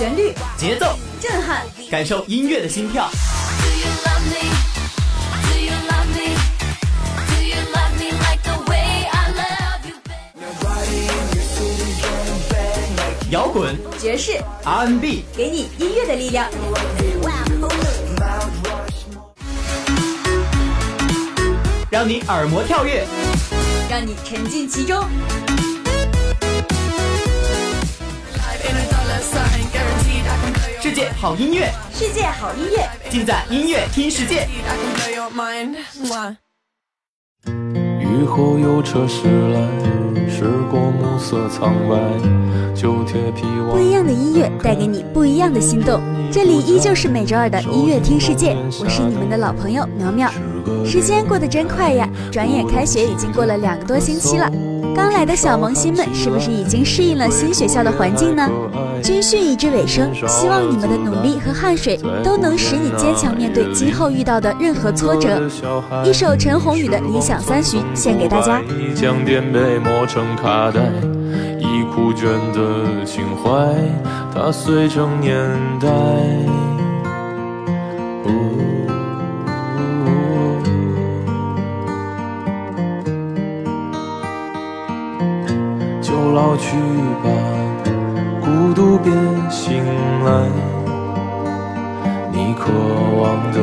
旋律、节奏、震撼，感受音乐的心跳。摇滚、爵士、R&B，给你音乐的力量，让你耳膜跳跃，让你沉浸其中。界好音乐，世界好音乐，尽在音乐听世界。雨后有车驶来，驶过暮色苍白，旧铁皮不一样的音乐带给你不一样的心动。这里依旧是每周二的音乐听世界，我是你们的老朋友苗苗。时间过得真快呀，转眼开学已经过了两个多星期了。刚来的小萌新们是不是已经适应了新学校的环境呢？军训已至尾声，希望你们的努力和汗水都能使你坚强面对今后遇到的任何挫折。一首陈鸿宇的《理想三旬》献给大家。将颠被磨成卡带，已枯卷的情怀，它碎成年代。去吧，孤独别醒来。你渴望的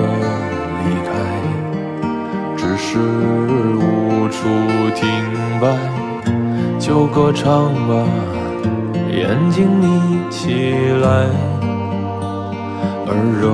离开，只是无处停摆。就歌唱吧，眼睛眯起来，而热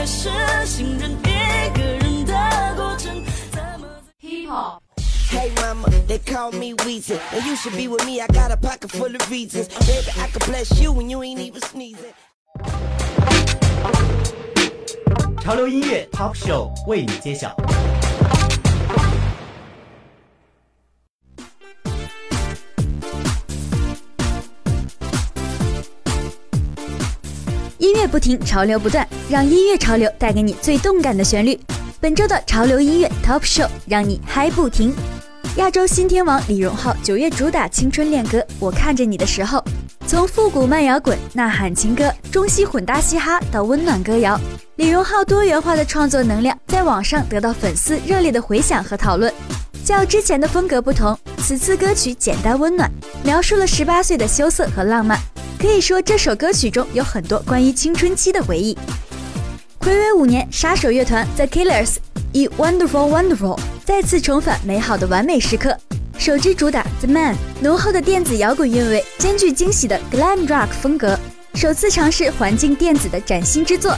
开始信任一个人的过程？怎么 Hip Hop，Hey mama, they call me Weezy. And you should be with me, I got a pocket full of reasons. Baby, I could bless you when you ain't even sneezing. 潮流音乐 Top Show 为你揭晓。音乐不停，潮流不断，让音乐潮流带给你最动感的旋律。本周的潮流音乐 Top Show 让你嗨不停。亚洲新天王李荣浩九月主打青春恋歌《我看着你的时候》，从复古慢摇滚、呐喊情歌、中西混搭嘻哈到温暖歌谣，李荣浩多元化的创作能量在网上得到粉丝热烈的回响和讨论。较之前的风格不同，此次歌曲简单温暖，描述了十八岁的羞涩和浪漫。可以说，这首歌曲中有很多关于青春期的回忆。暌违五年，杀手乐团 The Killers 以 Wonderful Wonderful 再次重返美好的完美时刻。首支主打 The Man 浓厚的电子摇滚韵味，兼具惊喜的 Glam Rock 风格，首次尝试环境电子的崭新之作，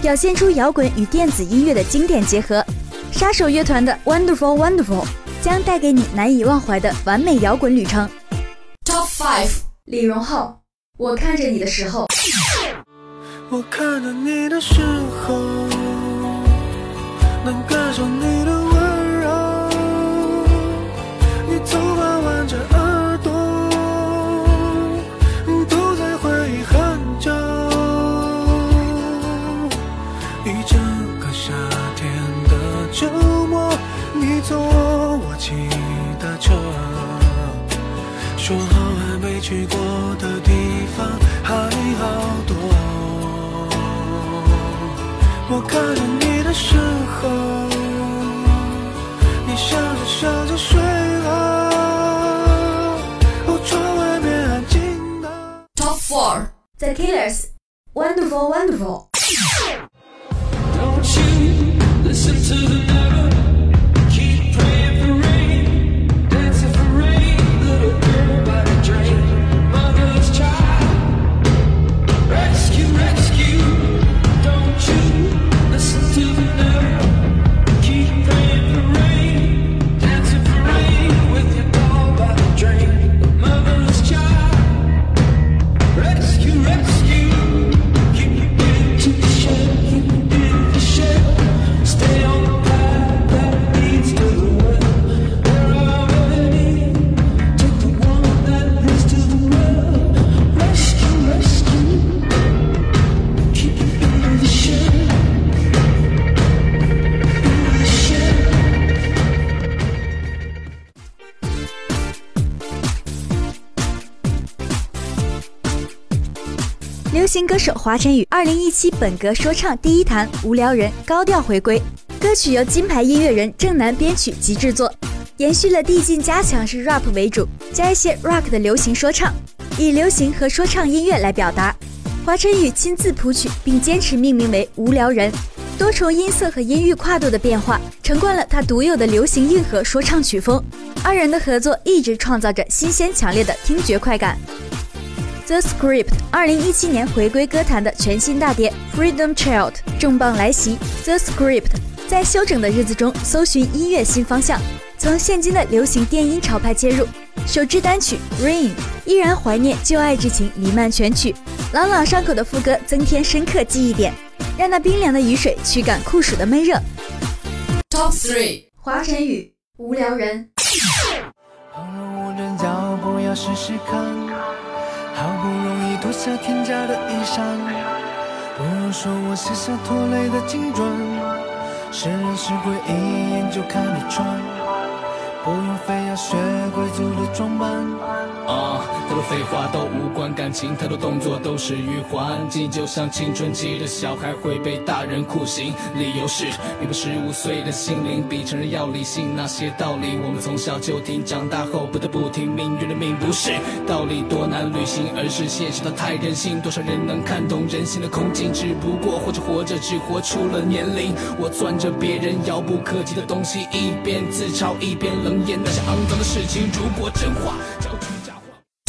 表现出摇滚与电子音乐的经典结合。杀手乐团的 Wonderful Wonderful 将带给你难以忘怀的完美摇滚旅程。Top Five，李荣浩。我看着你的时候，我看着你的时候，能感受你的温柔。你头发挽着耳朵，都在回忆很久。一整个夏天的周末，你坐我骑的车，说好还没去过的地方方还好多。我看着你的时候，你笑着笑着睡了，哦，窗外面安静的。Top Four The Killers Wonderful Wonderful。新歌手华晨宇2017本格说唱第一弹《无聊人》高调回归，歌曲由金牌音乐人郑楠编曲及制作，延续了递进加强式 rap 为主，加一些 rock 的流行说唱，以流行和说唱音乐来表达。华晨宇亲自谱曲，并坚持命名为《无聊人》，多重音色和音域跨度的变化，承贯了他独有的流行硬核说唱曲风。二人的合作一直创造着新鲜强烈的听觉快感。The Script 二零一七年回归歌坛的全新大碟《Freedom Child》重磅来袭。The Script 在休整的日子中搜寻音乐新方向，从现今的流行电音潮派切入。首支单曲《Rain》依然怀念旧爱之情弥漫全曲，朗朗上口的副歌增添深刻记忆点，让那冰凉的雨水驱赶酷暑的闷热。Top three，华晨宇，无聊人。放了我的脚步，要试试看。好不容易脱下天价的衣裳，不用说我卸下拖累的金砖。是人是鬼，一眼就看得穿。不用非要学贵族的装扮。啊，太多废话都无关，感情太多动作都是余欢。记忆就像青春期的小孩会被大人酷刑，理由是你们十五岁的心灵比成人要理性。那些道理我们从小就听，长大后不得不听。命运的命不是道理多难履行，而是现实它太任性。多少人能看懂人心的空境？只不过活着活着，只活出了年龄。我攥着别人遥不可及的东西，一边自嘲一边冷眼那些肮脏的事情。如果真话交出。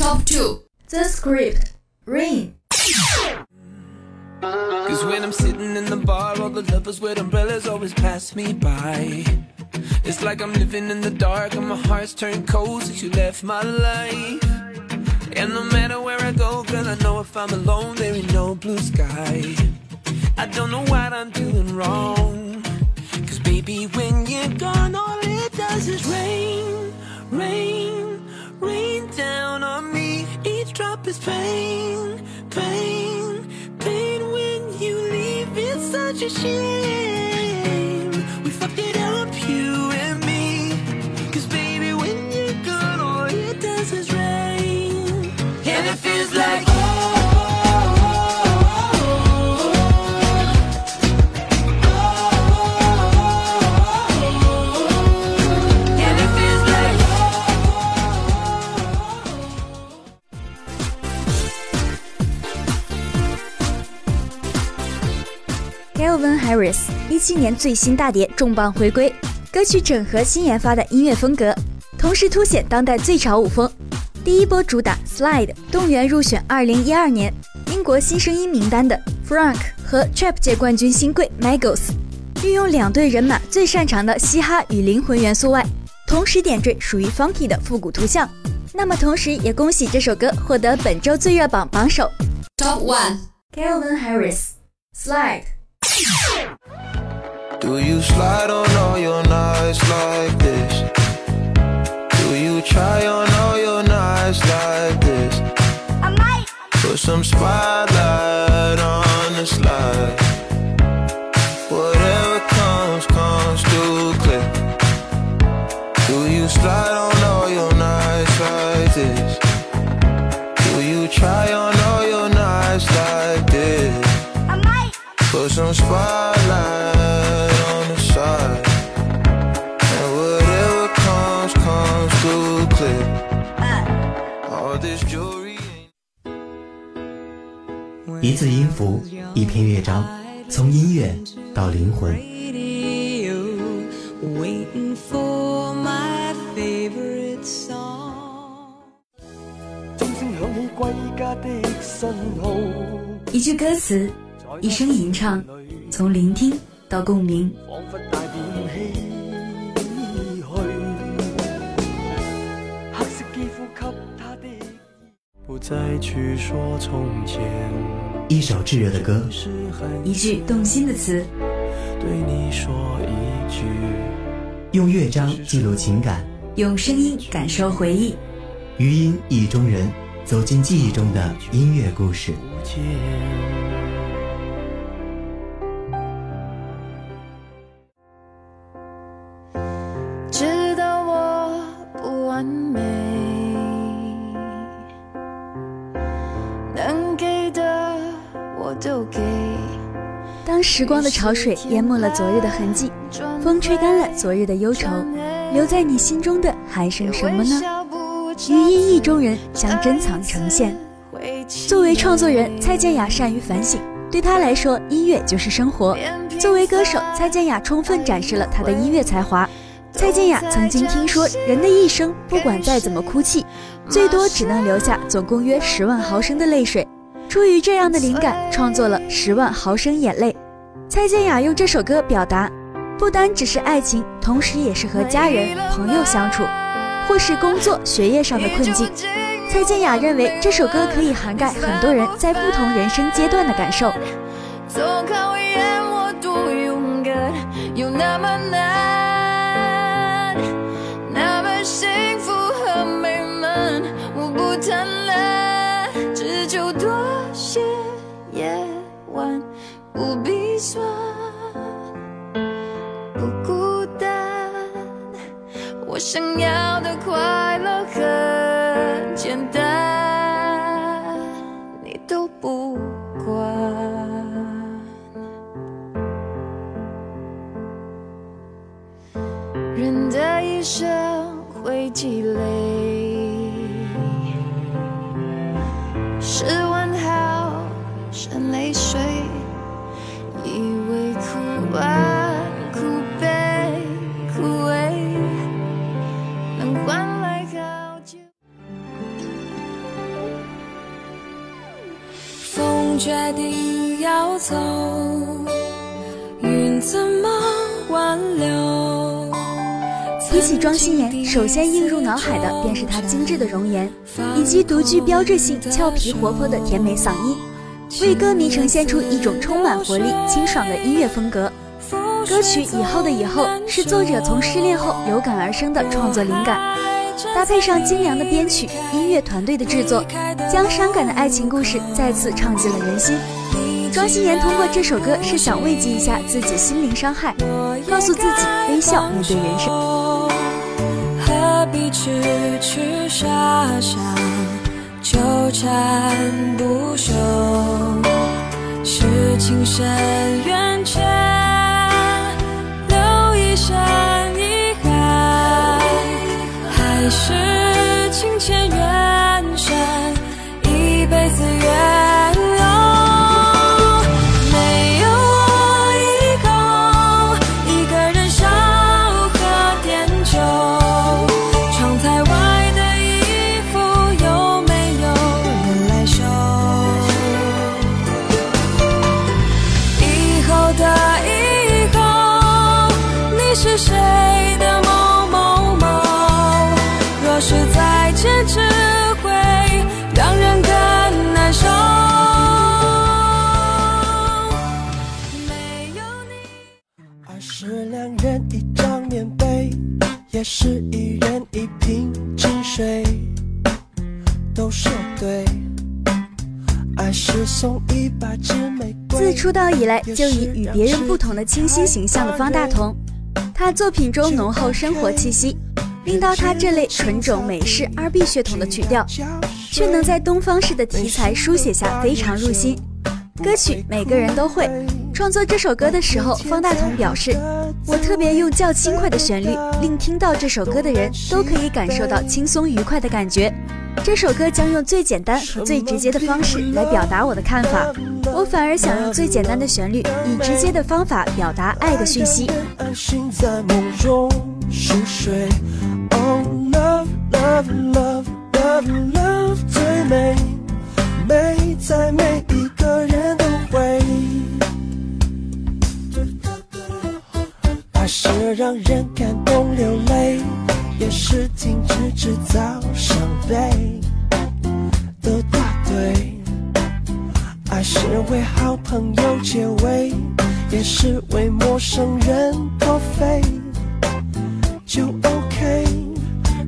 Top two，The Script Rain。Cause when I'm sitting in the bar, all the lovers with umbrellas always pass me by. It's like I'm living in the dark and my heart's turned cold since you left my life. And no matter where I go, girl, I know if I'm alone, there ain't no blue sky. I don't know what I'm doing wrong. Cause baby, when you're gone, all it does is rain, rain, rain down on me. Each drop is pain, pain, pain when you leave. It's such a shame. We fucked it up, you 七年最新大碟重磅回归，歌曲整合新研发的音乐风格，同时凸显当代最潮舞风。第一波主打 Slide 动员入选2012年英国新声音名单的 Frank 和 Trap 界冠军新贵 Migos，运用两队人马最擅长的嘻哈与灵魂元素外，同时点缀属于 Funky 的复古图像。那么同时也恭喜这首歌获得本周最热榜榜首 Top one，Calvin Harris Slide。Do you slide on all your nights like this? Do you try on all your nights like this? I might. Put some spotlight Waiting for my favorite song. 鐘聲響起歸家的信號。一句歌詞，一聲吟唱，從聆聽到共鳴。仿佛帶點唏噓。黑色肌膚給他的，不再去說從前。一首炙熱的歌，一句動心的詞，對你說一句，用乐章记录情感，用声音感受回忆。余音意中人，走进记忆中的音乐故事。知道我不完美，能给的我都给。当时光的潮水淹没了昨日的痕迹，风吹干了昨日的忧愁，留在你心中的还剩什么呢？余音意中人将珍藏呈现。作为创作人，蔡健雅善于反省，对她来说，音乐就是生活。作为歌手，蔡健雅充分展示了她的音乐才华。蔡健雅曾经听说，人的一生不管再怎么哭泣，最多只能留下总共约十万毫升的泪水。出于这样的灵感，创作了《十万毫升眼泪》。蔡健雅用这首歌表达，不单只是爱情，同时也是和家人、朋友相处，或是工作、学业上的困境。蔡健雅认为这首歌可以涵盖很多人在不同人生阶段的感受。只求多些夜晚，不必酸，想要的快乐很简单，你都不管。人的一生会积累十万毫升泪水，以为哭完决定要走，云怎么挽留？提起庄心妍，首先映入脑海的便是她精致的容颜，以及独具标志性俏皮活泼的甜美嗓音，为歌迷呈现出一种充满活力、清爽的音乐风格。歌曲《以后的以后》是作者从失恋后有感而生的创作灵感，搭配上精良的编曲，音乐团队的制作，将伤感的爱情故事再次唱进了人心。庄心妍通过这首歌是想慰藉一下自己心灵伤害，告诉自己微笑面对人生。何必痴痴傻傻纠缠不休？是情深缘浅，还是谁，都说对。爱是送一百支玫瑰。自出道以来就以与别人不同的清新形象的方大同，他作品中浓厚生活气息，令到他这类纯种美式 R&B 血统的曲调，却能在东方式的题材书写下非常入心。歌曲每个人都会。创作这首歌的时候，方大同表示：“我特别用较轻快的旋律，令听到这首歌的人都可以感受到轻松愉快的感觉。这首歌将用最简单和最直接的方式来表达我的看法，我反而想用最简单的旋律，以直接的方法表达爱的讯息。”安心在梦中熟睡。Oh love love love love love 最美，美在每让人感动流泪，也是停止制造伤悲的大对。爱是为好朋友结尾，也是为陌生人破费，就 OK。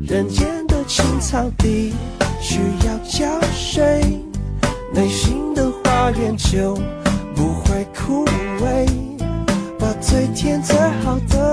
人间的青草地需要浇水，内心的花园就不会枯萎。把最甜最好的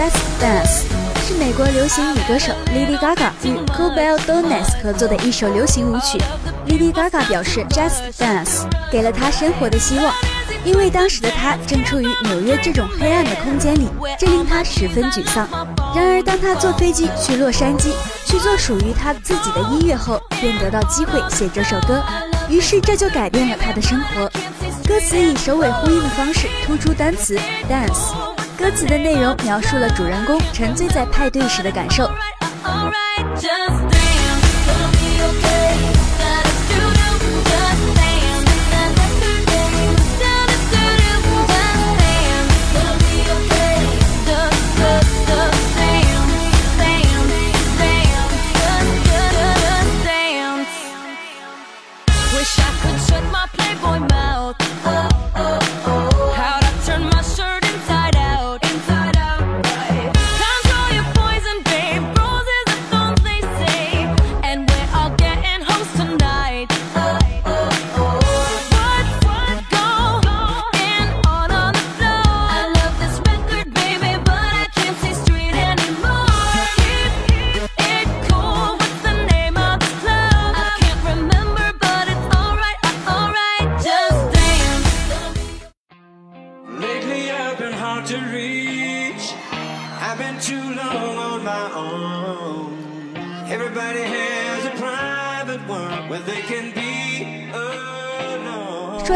Just Dance 是美国流行女歌手 Lady Gaga 与 Cobell Dones 合作的一首流行舞曲。Lady Gaga 表示，Just Dance 给了她生活的希望，因为当时的她正处于纽约这种黑暗的空间里，这令她十分沮丧。然而，当她坐飞机去洛杉矶去做属于她自己的音乐后，便得到机会写这首歌，于是这就改变了她的生活。歌词以首尾呼应的方式突出单词 dance。歌词的内容描述了主人公沉醉在派对时的感受。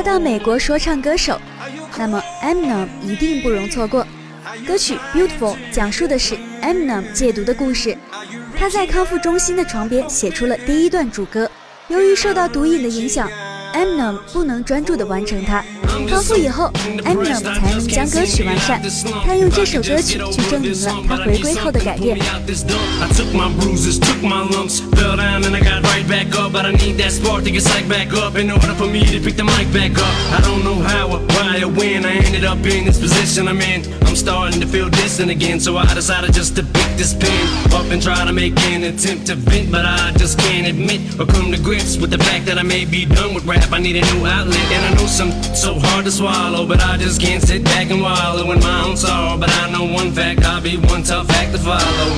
到美国说唱歌手，那么 Eminem 一定不容错过。歌曲《Beautiful》讲述的是 Eminem 戒毒的故事。他在康复中心的床边写出了第一段主歌。由于受到毒瘾的影响，Eminem 不能专注地完成它。康复以后，Eminem 才能将歌曲完善。他用这首歌曲去证明了他回归后的改变。I need a new outlet. And I know some so hard to swallow, but I just can't sit back and wallow in my own sorrow. But I know one fact, I'll be one tough act to follow.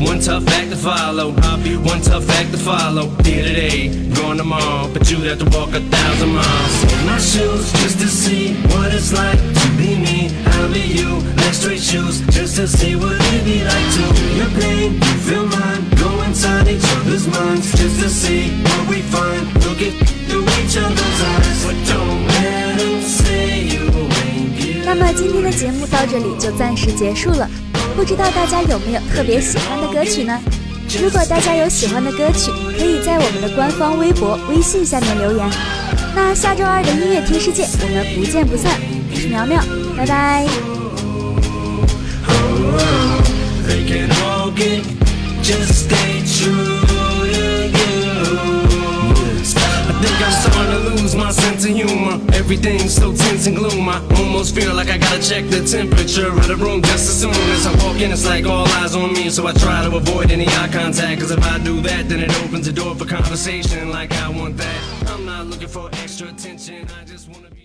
One tough act to follow. I'll be one tough act to follow. Here today, gone tomorrow, but you'd have to walk a thousand miles. My shoes just to see what it's like to be me. I'll be you, like straight shoes, just to see what it'd be like to feel your pain, you feel mine. Go inside each other's minds, just to see what we find. Look at 那么今天的节目到这里就暂时结束了，不知道大家有没有特别喜欢的歌曲呢？如果大家有喜欢的歌曲，可以在我们的官方微博、微信下面留言。那下周二的音乐听世界，我们不见不散。我是苗苗，拜拜。Think I'm starting to lose my sense of humor. Everything's so tense and gloom. I almost feel like I gotta check the temperature of the room just as soon as I walk in. It's like all eyes on me, so I try to avoid any eye contact. Cause if I do that, then it opens the door for conversation like I want that. I'm not looking for extra attention, I just wanna be.